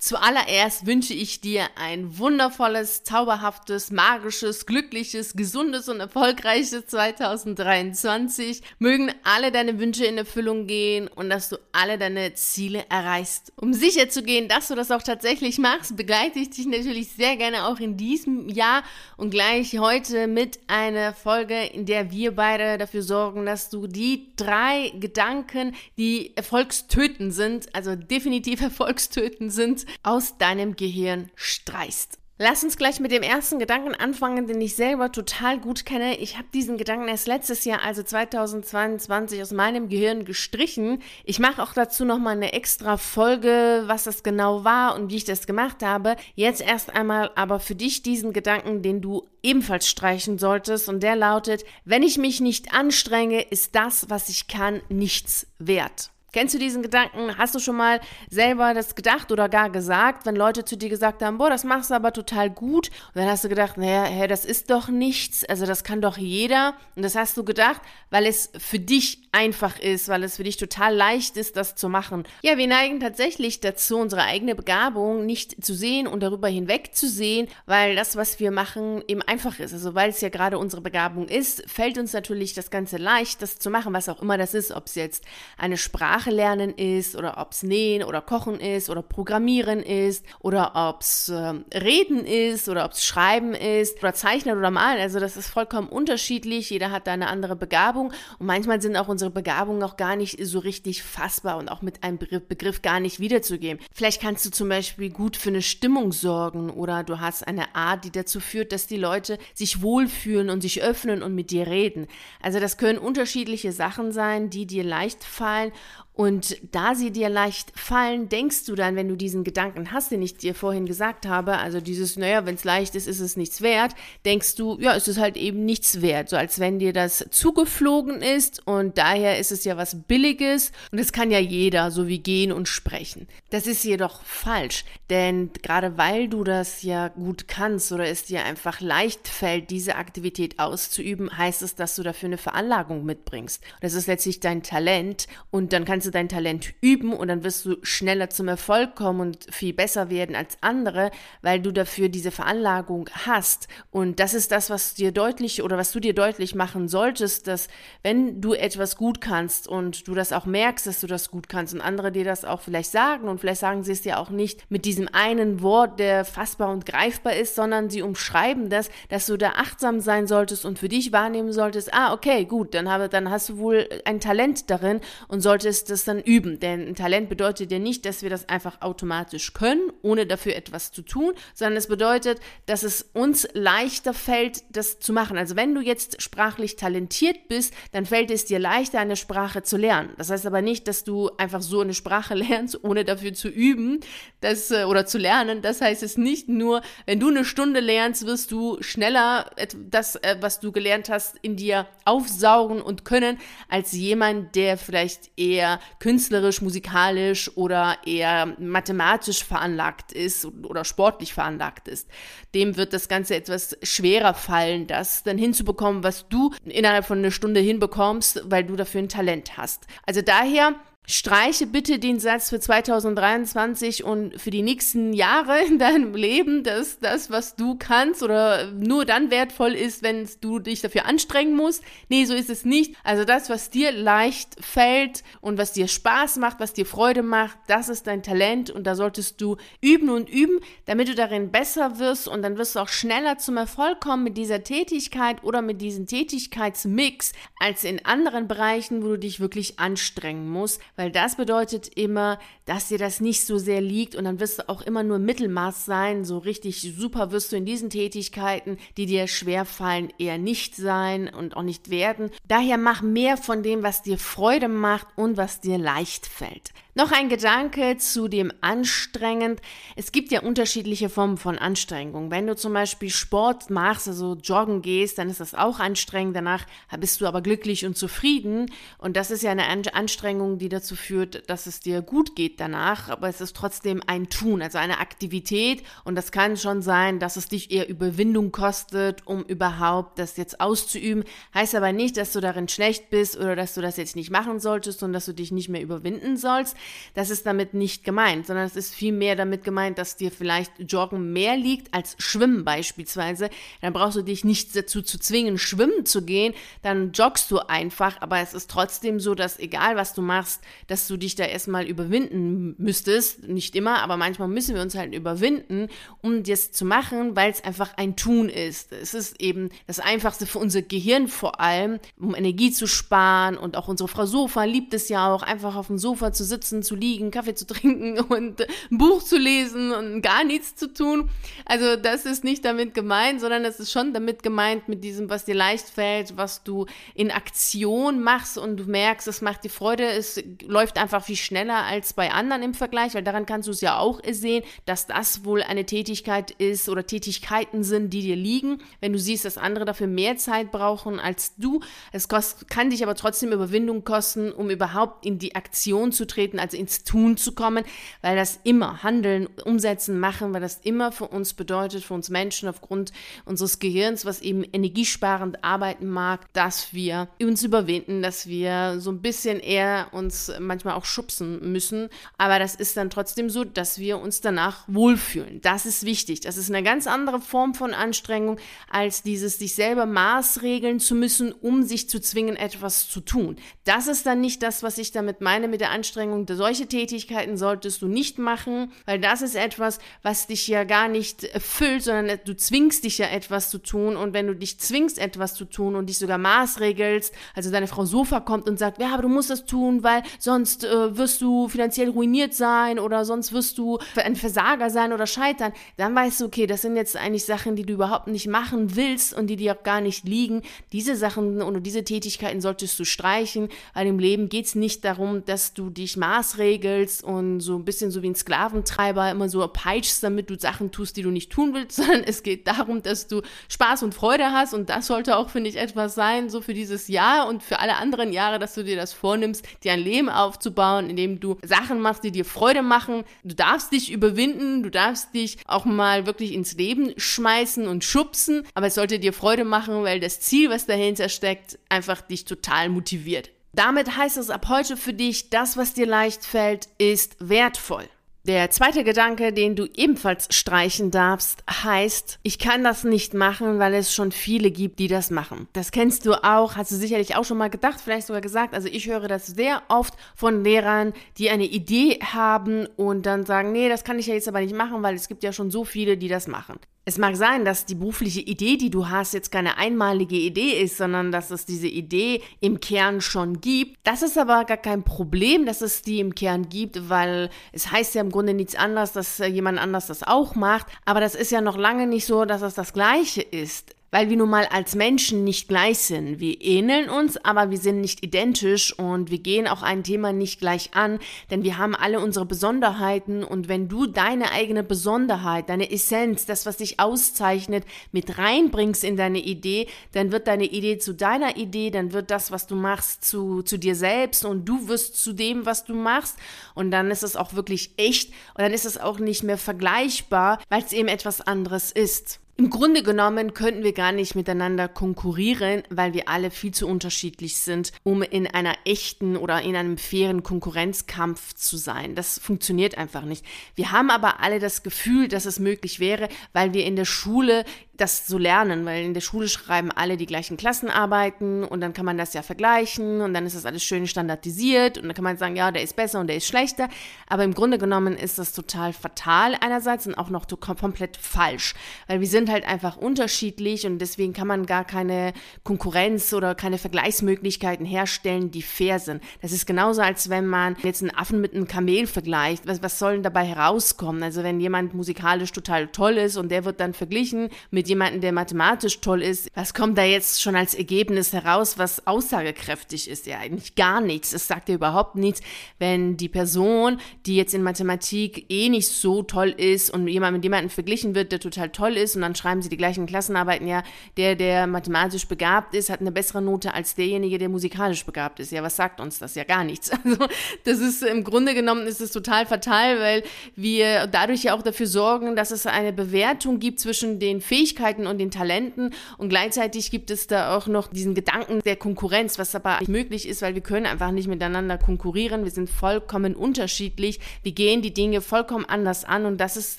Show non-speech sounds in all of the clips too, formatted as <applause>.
Zuallererst wünsche ich dir ein wundervolles, zauberhaftes, magisches, glückliches, gesundes und erfolgreiches 2023. Mögen alle deine Wünsche in Erfüllung gehen und dass du alle deine Ziele erreichst. Um sicher zu gehen, dass du das auch tatsächlich machst, begleite ich dich natürlich sehr gerne auch in diesem Jahr und gleich heute mit einer Folge, in der wir beide dafür sorgen, dass du die drei Gedanken, die erfolgstötend sind, also definitiv <laughs> erfolgstötend sind, aus deinem Gehirn streichst. Lass uns gleich mit dem ersten Gedanken anfangen, den ich selber total gut kenne. Ich habe diesen Gedanken erst letztes Jahr, also 2022, aus meinem Gehirn gestrichen. Ich mache auch dazu nochmal eine extra Folge, was das genau war und wie ich das gemacht habe. Jetzt erst einmal aber für dich diesen Gedanken, den du ebenfalls streichen solltest und der lautet, wenn ich mich nicht anstrenge, ist das, was ich kann, nichts wert. Kennst du diesen Gedanken? Hast du schon mal selber das gedacht oder gar gesagt, wenn Leute zu dir gesagt haben, boah, das machst du aber total gut. Und dann hast du gedacht, naja, hey, das ist doch nichts, also das kann doch jeder. Und das hast du gedacht, weil es für dich einfach ist, weil es für dich total leicht ist, das zu machen. Ja, wir neigen tatsächlich dazu, unsere eigene Begabung nicht zu sehen und darüber hinweg zu sehen, weil das, was wir machen, eben einfach ist. Also weil es ja gerade unsere Begabung ist, fällt uns natürlich das Ganze leicht, das zu machen, was auch immer das ist, ob es jetzt eine Sprache Sprache lernen ist oder ob es Nähen oder Kochen ist oder Programmieren ist oder ob es äh, Reden ist oder ob es Schreiben ist oder Zeichnen oder Malen. Also das ist vollkommen unterschiedlich. Jeder hat da eine andere Begabung und manchmal sind auch unsere Begabungen auch gar nicht so richtig fassbar und auch mit einem Begriff gar nicht wiederzugeben. Vielleicht kannst du zum Beispiel gut für eine Stimmung sorgen oder du hast eine Art, die dazu führt, dass die Leute sich wohlfühlen und sich öffnen und mit dir reden. Also das können unterschiedliche Sachen sein, die dir leicht fallen und da sie dir leicht fallen, denkst du dann, wenn du diesen Gedanken hast, den ich dir vorhin gesagt habe, also dieses, naja, wenn es leicht ist, ist es nichts wert, denkst du, ja, es ist halt eben nichts wert, so als wenn dir das zugeflogen ist und daher ist es ja was Billiges und es kann ja jeder so wie gehen und sprechen. Das ist jedoch falsch, denn gerade weil du das ja gut kannst oder es dir einfach leicht fällt, diese Aktivität auszuüben, heißt es, dass du dafür eine Veranlagung mitbringst. Das ist letztlich dein Talent und dann kannst du dein Talent üben und dann wirst du schneller zum Erfolg kommen und viel besser werden als andere, weil du dafür diese Veranlagung hast. Und das ist das, was dir deutlich oder was du dir deutlich machen solltest, dass wenn du etwas gut kannst und du das auch merkst, dass du das gut kannst und andere dir das auch vielleicht sagen und vielleicht sagen sie es dir auch nicht mit diesem einen Wort, der fassbar und greifbar ist, sondern sie umschreiben das, dass du da achtsam sein solltest und für dich wahrnehmen solltest, ah, okay, gut, dann habe, dann hast du wohl ein Talent darin und solltest das dann üben. Denn Talent bedeutet ja nicht, dass wir das einfach automatisch können, ohne dafür etwas zu tun, sondern es bedeutet, dass es uns leichter fällt, das zu machen. Also wenn du jetzt sprachlich talentiert bist, dann fällt es dir leichter, eine Sprache zu lernen. Das heißt aber nicht, dass du einfach so eine Sprache <laughs> lernst, ohne dafür zu üben das, äh, oder zu lernen. Das heißt es nicht nur, wenn du eine Stunde lernst, wirst du schneller das, äh, was du gelernt hast, in dir aufsaugen und können, als jemand, der vielleicht eher künstlerisch, musikalisch oder eher mathematisch veranlagt ist oder sportlich veranlagt ist. Dem wird das Ganze etwas schwerer fallen, das dann hinzubekommen, was du innerhalb von einer Stunde hinbekommst, weil du dafür ein Talent hast. Also daher Streiche bitte den Satz für 2023 und für die nächsten Jahre in deinem Leben, dass das, was du kannst oder nur dann wertvoll ist, wenn du dich dafür anstrengen musst. Nee, so ist es nicht. Also das, was dir leicht fällt und was dir Spaß macht, was dir Freude macht, das ist dein Talent und da solltest du üben und üben, damit du darin besser wirst und dann wirst du auch schneller zum Erfolg kommen mit dieser Tätigkeit oder mit diesem Tätigkeitsmix als in anderen Bereichen, wo du dich wirklich anstrengen musst weil das bedeutet immer, dass dir das nicht so sehr liegt und dann wirst du auch immer nur Mittelmaß sein. So richtig super wirst du in diesen Tätigkeiten, die dir schwer fallen, eher nicht sein und auch nicht werden. Daher mach mehr von dem, was dir Freude macht und was dir leicht fällt. Noch ein Gedanke zu dem anstrengend. Es gibt ja unterschiedliche Formen von Anstrengung. Wenn du zum Beispiel Sport machst, also joggen gehst, dann ist das auch anstrengend. Danach bist du aber glücklich und zufrieden. Und das ist ja eine Anstrengung, die dazu führt, dass es dir gut geht danach. Aber es ist trotzdem ein Tun, also eine Aktivität. Und das kann schon sein, dass es dich eher Überwindung kostet, um überhaupt das jetzt auszuüben. Heißt aber nicht, dass du darin schlecht bist oder dass du das jetzt nicht machen solltest und dass du dich nicht mehr überwinden sollst. Das ist damit nicht gemeint, sondern es ist vielmehr damit gemeint, dass dir vielleicht Joggen mehr liegt als Schwimmen beispielsweise. Dann brauchst du dich nicht dazu zu zwingen, schwimmen zu gehen, dann joggst du einfach, aber es ist trotzdem so, dass egal was du machst, dass du dich da erstmal überwinden müsstest. Nicht immer, aber manchmal müssen wir uns halt überwinden, um das zu machen, weil es einfach ein Tun ist. Es ist eben das Einfachste für unser Gehirn vor allem, um Energie zu sparen und auch unsere Frau Sofa liebt es ja auch, einfach auf dem Sofa zu sitzen sitzen, zu liegen, Kaffee zu trinken <laughs> und ein Buch zu lesen und gar nichts zu tun. Also das ist nicht damit gemeint, sondern es ist schon damit gemeint mit diesem, was dir leicht fällt, was du in Aktion machst und du merkst, es macht dir Freude, es läuft einfach viel schneller als bei anderen im Vergleich, weil daran kannst du es ja auch sehen, dass das wohl eine Tätigkeit ist oder Tätigkeiten sind, die dir liegen. Wenn du siehst, dass andere dafür mehr Zeit brauchen als du, es kann dich aber trotzdem Überwindung kosten, um überhaupt in die Aktion zu treten, also ins Tun zu kommen, weil das immer Handeln, Umsetzen, Machen, weil das immer für uns bedeutet, für uns Menschen aufgrund unseres Gehirns, was eben energiesparend arbeiten mag, dass wir uns überwinden, dass wir so ein bisschen eher uns manchmal auch schubsen müssen. Aber das ist dann trotzdem so, dass wir uns danach wohlfühlen. Das ist wichtig. Das ist eine ganz andere Form von Anstrengung als dieses sich selber maßregeln zu müssen, um sich zu zwingen, etwas zu tun. Das ist dann nicht das, was ich damit meine mit der Anstrengung solche Tätigkeiten solltest du nicht machen, weil das ist etwas, was dich ja gar nicht erfüllt, sondern du zwingst dich ja etwas zu tun und wenn du dich zwingst etwas zu tun und dich sogar maßregelst, also deine Frau Sofa kommt und sagt, ja, aber du musst das tun, weil sonst äh, wirst du finanziell ruiniert sein oder sonst wirst du ein Versager sein oder scheitern, dann weißt du, okay, das sind jetzt eigentlich Sachen, die du überhaupt nicht machen willst und die dir auch gar nicht liegen. Diese Sachen oder diese Tätigkeiten solltest du streichen, weil im Leben geht es nicht darum, dass du dich maßregelst maßregelst und so ein bisschen so wie ein Sklaventreiber immer so peitschst, damit du Sachen tust, die du nicht tun willst, <laughs> sondern es geht darum, dass du Spaß und Freude hast und das sollte auch, finde ich, etwas sein, so für dieses Jahr und für alle anderen Jahre, dass du dir das vornimmst, dir ein Leben aufzubauen, in dem du Sachen machst, die dir Freude machen. Du darfst dich überwinden, du darfst dich auch mal wirklich ins Leben schmeißen und schubsen, aber es sollte dir Freude machen, weil das Ziel, was dahinter steckt, einfach dich total motiviert. Damit heißt es ab heute für dich, das, was dir leicht fällt, ist wertvoll. Der zweite Gedanke, den du ebenfalls streichen darfst, heißt, ich kann das nicht machen, weil es schon viele gibt, die das machen. Das kennst du auch, hast du sicherlich auch schon mal gedacht, vielleicht sogar gesagt. Also ich höre das sehr oft von Lehrern, die eine Idee haben und dann sagen, nee, das kann ich ja jetzt aber nicht machen, weil es gibt ja schon so viele, die das machen. Es mag sein, dass die berufliche Idee, die du hast, jetzt keine einmalige Idee ist, sondern dass es diese Idee im Kern schon gibt. Das ist aber gar kein Problem, dass es die im Kern gibt, weil es heißt ja im Grunde nichts anderes, dass jemand anders das auch macht. Aber das ist ja noch lange nicht so, dass es das Gleiche ist weil wir nun mal als Menschen nicht gleich sind. Wir ähneln uns, aber wir sind nicht identisch und wir gehen auch ein Thema nicht gleich an, denn wir haben alle unsere Besonderheiten und wenn du deine eigene Besonderheit, deine Essenz, das, was dich auszeichnet, mit reinbringst in deine Idee, dann wird deine Idee zu deiner Idee, dann wird das, was du machst, zu, zu dir selbst und du wirst zu dem, was du machst und dann ist es auch wirklich echt und dann ist es auch nicht mehr vergleichbar, weil es eben etwas anderes ist. Im Grunde genommen könnten wir gar nicht miteinander konkurrieren, weil wir alle viel zu unterschiedlich sind, um in einer echten oder in einem fairen Konkurrenzkampf zu sein. Das funktioniert einfach nicht. Wir haben aber alle das Gefühl, dass es möglich wäre, weil wir in der Schule das so lernen, weil in der Schule schreiben alle die gleichen Klassenarbeiten und dann kann man das ja vergleichen und dann ist das alles schön standardisiert und dann kann man sagen, ja, der ist besser und der ist schlechter. Aber im Grunde genommen ist das total fatal einerseits und auch noch komplett falsch, weil wir sind halt einfach unterschiedlich und deswegen kann man gar keine Konkurrenz oder keine Vergleichsmöglichkeiten herstellen, die fair sind. Das ist genauso, als wenn man jetzt einen Affen mit einem Kamel vergleicht. Was, was soll denn dabei herauskommen? Also wenn jemand musikalisch total toll ist und der wird dann verglichen mit jemanden, der mathematisch toll ist, was kommt da jetzt schon als Ergebnis heraus, was aussagekräftig ist? Ja, eigentlich gar nichts. Es sagt ja überhaupt nichts, wenn die Person, die jetzt in Mathematik eh nicht so toll ist und jemand mit jemandem verglichen wird, der total toll ist und dann schreiben sie die gleichen Klassenarbeiten, ja, der, der mathematisch begabt ist, hat eine bessere Note als derjenige, der musikalisch begabt ist. Ja, was sagt uns das? Ja, gar nichts. <laughs> Also, das ist im Grunde genommen ist es total fatal, weil wir dadurch ja auch dafür sorgen, dass es eine Bewertung gibt zwischen den Fähigkeiten und den Talenten und gleichzeitig gibt es da auch noch diesen Gedanken der Konkurrenz, was aber nicht möglich ist, weil wir können einfach nicht miteinander konkurrieren. Wir sind vollkommen unterschiedlich. Wir gehen die Dinge vollkommen anders an und das ist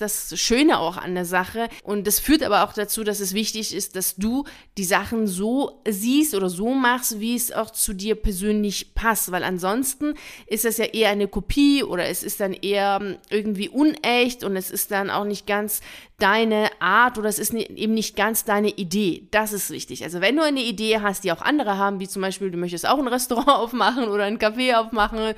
das Schöne auch an der Sache. Und das führt aber auch dazu, dass es wichtig ist, dass du die Sachen so siehst oder so machst, wie es auch zu dir persönlich passt, weil ansonsten ist das ja eher eine Kopie oder es ist dann eher ähm, irgendwie unecht und es ist dann auch nicht ganz deine Art oder es ist eben nicht ganz deine Idee. Das ist wichtig. Also wenn du eine Idee hast, die auch andere haben, wie zum Beispiel du möchtest auch ein Restaurant <laughs> aufmachen oder ein Café aufmachen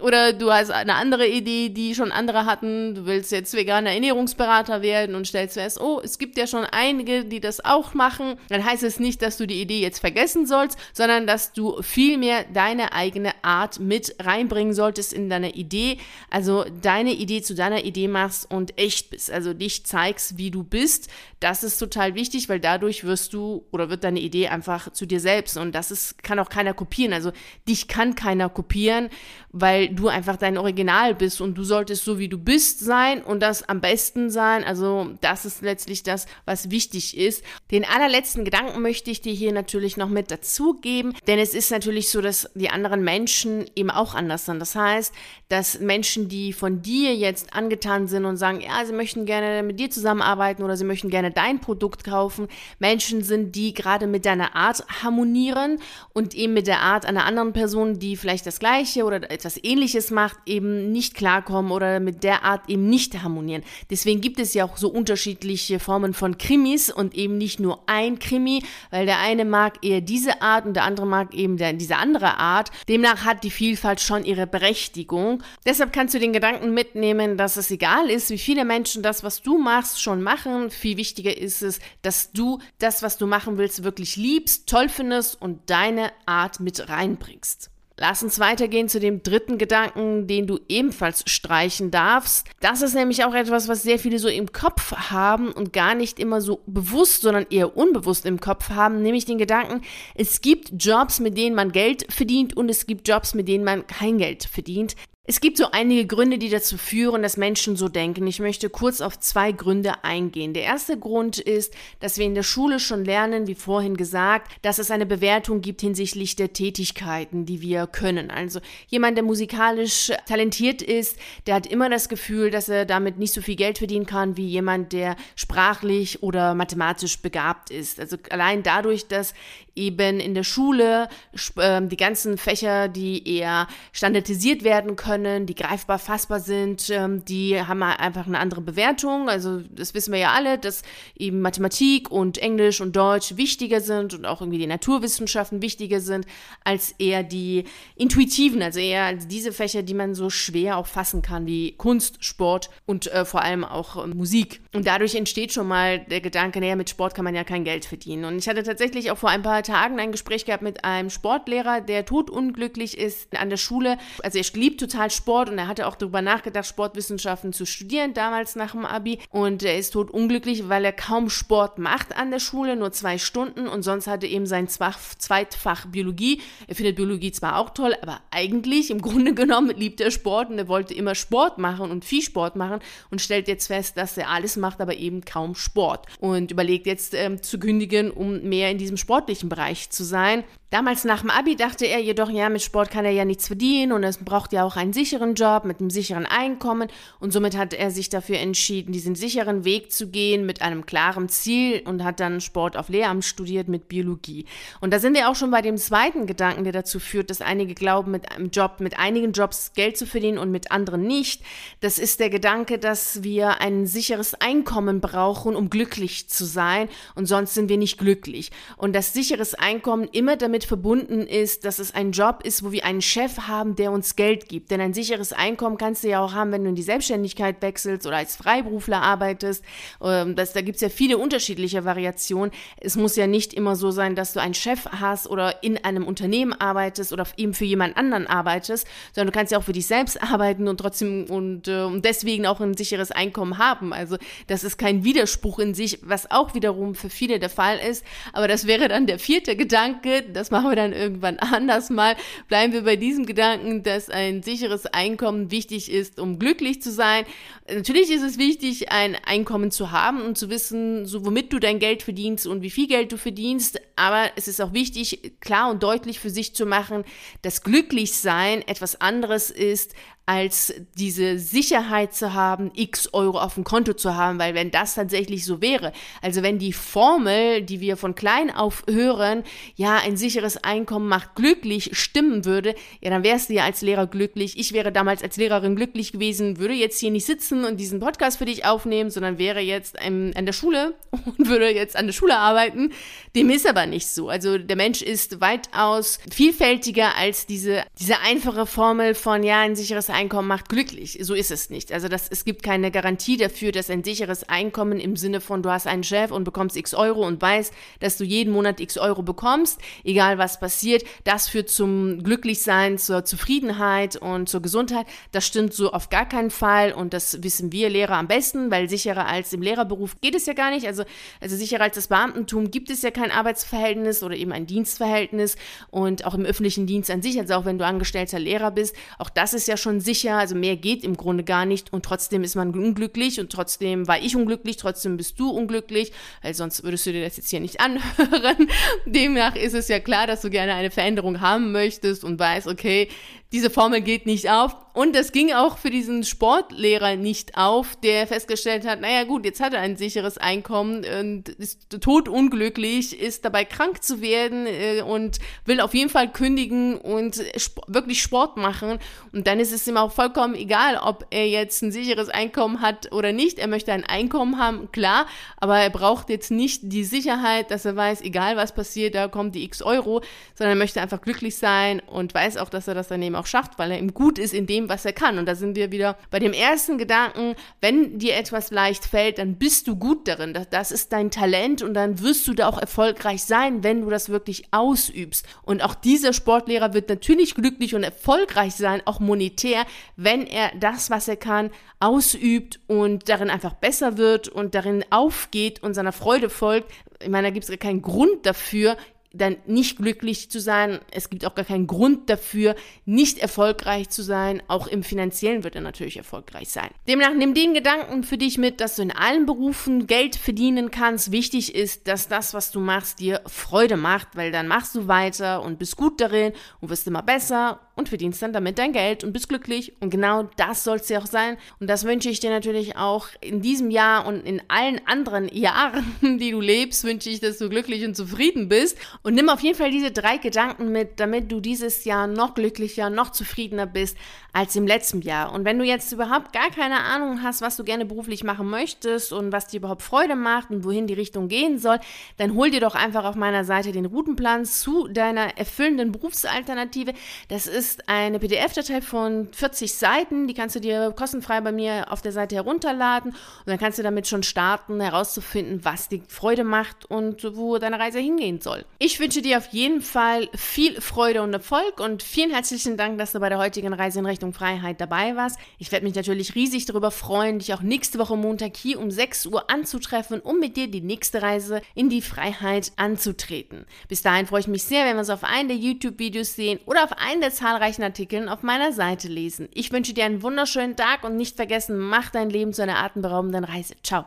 oder du hast eine andere Idee, die schon andere hatten, du willst jetzt veganer Ernährungsberater werden und stellst fest, oh, es gibt ja schon einige, die das auch machen, dann heißt es nicht, dass du die Idee jetzt vergessen sollst, sondern dass du vielmehr deine eigene Art mit reinbringen solltest in deine Idee, also deine Idee zu deiner Idee machst und echt bist, also dich zeigst, zeigst, wie du bist, das ist total wichtig, weil dadurch wirst du oder wird deine Idee einfach zu dir selbst und das ist, kann auch keiner kopieren. Also dich kann keiner kopieren, weil du einfach dein Original bist und du solltest so wie du bist sein und das am besten sein. Also das ist letztlich das, was wichtig ist. Den allerletzten Gedanken möchte ich dir hier natürlich noch mit dazugeben, denn es ist natürlich so, dass die anderen Menschen eben auch anders sind. Das heißt, dass Menschen, die von dir jetzt angetan sind und sagen, ja, sie möchten gerne mit dir zusammen zusammenarbeiten oder sie möchten gerne dein Produkt kaufen. Menschen sind, die gerade mit deiner Art harmonieren und eben mit der Art einer anderen Person, die vielleicht das Gleiche oder etwas Ähnliches macht, eben nicht klarkommen oder mit der Art eben nicht harmonieren. Deswegen gibt es ja auch so unterschiedliche Formen von Krimis und eben nicht nur ein Krimi, weil der eine mag eher diese Art und der andere mag eben der, diese andere Art. Demnach hat die Vielfalt schon ihre Berechtigung. Deshalb kannst du den Gedanken mitnehmen, dass es egal ist, wie viele Menschen das, was du machst, schon machen. Viel wichtiger ist es, dass du das, was du machen willst, wirklich liebst, toll findest und deine Art mit reinbringst. Lass uns weitergehen zu dem dritten Gedanken, den du ebenfalls streichen darfst. Das ist nämlich auch etwas, was sehr viele so im Kopf haben und gar nicht immer so bewusst, sondern eher unbewusst im Kopf haben, nämlich den Gedanken, es gibt Jobs, mit denen man Geld verdient und es gibt Jobs, mit denen man kein Geld verdient. Es gibt so einige Gründe, die dazu führen, dass Menschen so denken. Ich möchte kurz auf zwei Gründe eingehen. Der erste Grund ist, dass wir in der Schule schon lernen, wie vorhin gesagt, dass es eine Bewertung gibt hinsichtlich der Tätigkeiten, die wir können. Also jemand, der musikalisch talentiert ist, der hat immer das Gefühl, dass er damit nicht so viel Geld verdienen kann wie jemand, der sprachlich oder mathematisch begabt ist. Also allein dadurch, dass eben in der Schule äh, die ganzen Fächer, die eher standardisiert werden können, die greifbar fassbar sind, ähm, die haben einfach eine andere Bewertung. Also das wissen wir ja alle, dass eben Mathematik und Englisch und Deutsch wichtiger sind und auch irgendwie die Naturwissenschaften wichtiger sind als eher die intuitiven, also eher als diese Fächer, die man so schwer auch fassen kann, wie Kunst, Sport und äh, vor allem auch äh, Musik. Und dadurch entsteht schon mal der Gedanke, naja, mit Sport kann man ja kein Geld verdienen. Und ich hatte tatsächlich auch vor ein paar Tagen ein Gespräch gehabt mit einem Sportlehrer, der totunglücklich ist an der Schule. Also er liebt total Sport und er hatte auch darüber nachgedacht, Sportwissenschaften zu studieren, damals nach dem Abi. Und er ist tot unglücklich, weil er kaum Sport macht an der Schule, nur zwei Stunden und sonst hatte eben sein Zweitfach Biologie. Er findet Biologie zwar auch toll, aber eigentlich im Grunde <laughs> genommen liebt er Sport und er wollte immer Sport machen und viel Sport machen und stellt jetzt fest, dass er alles macht, aber eben kaum Sport und überlegt jetzt ähm, zu kündigen, um mehr in diesem sportlichen Bereich zu sein. Damals nach dem Abi dachte er jedoch, ja, mit Sport kann er ja nichts verdienen und es braucht ja auch einen sicheren Job mit einem sicheren Einkommen und somit hat er sich dafür entschieden, diesen sicheren Weg zu gehen mit einem klaren Ziel und hat dann Sport auf Lehramt studiert mit Biologie. Und da sind wir auch schon bei dem zweiten Gedanken, der dazu führt, dass einige glauben, mit einem Job, mit einigen Jobs Geld zu verdienen und mit anderen nicht. Das ist der Gedanke, dass wir ein sicheres Einkommen brauchen, um glücklich zu sein und sonst sind wir nicht glücklich. Und das sicheres Einkommen immer damit damit verbunden ist, dass es ein Job ist, wo wir einen Chef haben, der uns Geld gibt. Denn ein sicheres Einkommen kannst du ja auch haben, wenn du in die Selbstständigkeit wechselst oder als Freiberufler arbeitest. Ähm, das, da gibt es ja viele unterschiedliche Variationen. Es muss ja nicht immer so sein, dass du einen Chef hast oder in einem Unternehmen arbeitest oder eben für jemand anderen arbeitest, sondern du kannst ja auch für dich selbst arbeiten und trotzdem und, äh, und deswegen auch ein sicheres Einkommen haben. Also das ist kein Widerspruch in sich, was auch wiederum für viele der Fall ist. Aber das wäre dann der vierte Gedanke. Das machen wir dann irgendwann anders mal. Bleiben wir bei diesem Gedanken, dass ein sicheres Einkommen wichtig ist, um glücklich zu sein. Natürlich ist es wichtig, ein Einkommen zu haben und zu wissen, so womit du dein Geld verdienst und wie viel Geld du verdienst. Aber es ist auch wichtig, klar und deutlich für sich zu machen, dass Glücklichsein etwas anderes ist als diese Sicherheit zu haben, x Euro auf dem Konto zu haben, weil wenn das tatsächlich so wäre, also wenn die Formel, die wir von klein auf hören, ja, ein sicheres Einkommen macht glücklich, stimmen würde, ja, dann wärst du ja als Lehrer glücklich. Ich wäre damals als Lehrerin glücklich gewesen, würde jetzt hier nicht sitzen und diesen Podcast für dich aufnehmen, sondern wäre jetzt ähm, an der Schule <laughs> und würde jetzt an der Schule arbeiten. Dem ist aber nicht so. Also der Mensch ist weitaus vielfältiger als diese, diese einfache Formel von, ja, ein sicheres Einkommen macht glücklich. So ist es nicht. Also das, es gibt keine Garantie dafür, dass ein sicheres Einkommen im Sinne von, du hast einen Chef und bekommst x Euro und weißt, dass du jeden Monat x Euro bekommst, egal was passiert, das führt zum Glücklichsein, zur Zufriedenheit und zur Gesundheit. Das stimmt so auf gar keinen Fall und das wissen wir Lehrer am besten, weil sicherer als im Lehrerberuf geht es ja gar nicht. Also, also sicherer als das Beamtentum gibt es ja kein Arbeitsverhältnis oder eben ein Dienstverhältnis und auch im öffentlichen Dienst an sich, also auch wenn du angestellter Lehrer bist, auch das ist ja schon sicher, also mehr geht im Grunde gar nicht und trotzdem ist man unglücklich und trotzdem war ich unglücklich, trotzdem bist du unglücklich, weil sonst würdest du dir das jetzt hier nicht <laughs> anhören. Demnach ist es ja klar, dass du gerne eine Veränderung haben möchtest und weißt, okay, diese Formel geht nicht auf. Und das ging auch für diesen Sportlehrer nicht auf, der festgestellt hat, naja gut, jetzt hat er ein sicheres Einkommen und ist totunglücklich, ist dabei krank zu werden äh, und will auf jeden Fall kündigen und wirklich Sport machen. Und dann ist es ihm auch vollkommen egal, ob er jetzt ein sicheres Einkommen hat oder nicht. Er möchte ein Einkommen haben, klar, aber er braucht jetzt nicht die Sicherheit, dass er weiß, egal was passiert, da kommt die x Euro, sondern er möchte einfach glücklich sein und weiß auch, dass er das daneben auch schafft, weil er ihm gut ist in dem, was er kann. Und da sind wir wieder bei dem ersten Gedanken, wenn dir etwas leicht fällt, dann bist du gut darin. Das, das ist dein Talent und dann wirst du da auch erfolgreich sein, wenn du das wirklich ausübst. Und auch dieser Sportlehrer wird natürlich glücklich und erfolgreich sein, auch monetär, wenn er das, was er kann, ausübt und darin einfach besser wird und darin aufgeht und seiner Freude folgt. Ich meine, da gibt es keinen Grund dafür, dann nicht glücklich zu sein. Es gibt auch gar keinen Grund dafür, nicht erfolgreich zu sein. Auch im finanziellen wird er natürlich erfolgreich sein. Demnach nimm den Gedanken für dich mit, dass du in allen Berufen Geld verdienen kannst. Wichtig ist, dass das, was du machst, dir Freude macht, weil dann machst du weiter und bist gut darin und wirst immer besser und verdienst dann damit dein Geld und bist glücklich. Und genau das soll es ja auch sein. Und das wünsche ich dir natürlich auch in diesem Jahr und in allen anderen <laughs> Jahren, die du lebst, wünsche ich, dass du glücklich und zufrieden bist. Und nimm auf jeden Fall diese drei Gedanken mit, damit du dieses Jahr noch glücklicher, noch zufriedener bist als im letzten Jahr. Und wenn du jetzt überhaupt gar keine Ahnung hast, was du gerne beruflich machen möchtest und was dir überhaupt Freude macht und wohin die Richtung gehen soll, dann hol dir doch einfach auf meiner Seite den Routenplan zu deiner erfüllenden Berufsalternative. Das ist eine PDF-Datei von 40 Seiten, die kannst du dir kostenfrei bei mir auf der Seite herunterladen und dann kannst du damit schon starten, herauszufinden, was dir Freude macht und wo deine Reise hingehen soll. Ich wünsche dir auf jeden Fall viel Freude und Erfolg und vielen herzlichen Dank, dass du bei der heutigen Reise in Richtung Freiheit dabei warst. Ich werde mich natürlich riesig darüber freuen, dich auch nächste Woche Montag hier um 6 Uhr anzutreffen, um mit dir die nächste Reise in die Freiheit anzutreten. Bis dahin freue ich mich sehr, wenn wir uns auf einen der YouTube-Videos sehen oder auf einen der zahlreichen Artikeln auf meiner Seite lesen. Ich wünsche dir einen wunderschönen Tag und nicht vergessen, mach dein Leben zu einer atemberaubenden Reise. Ciao.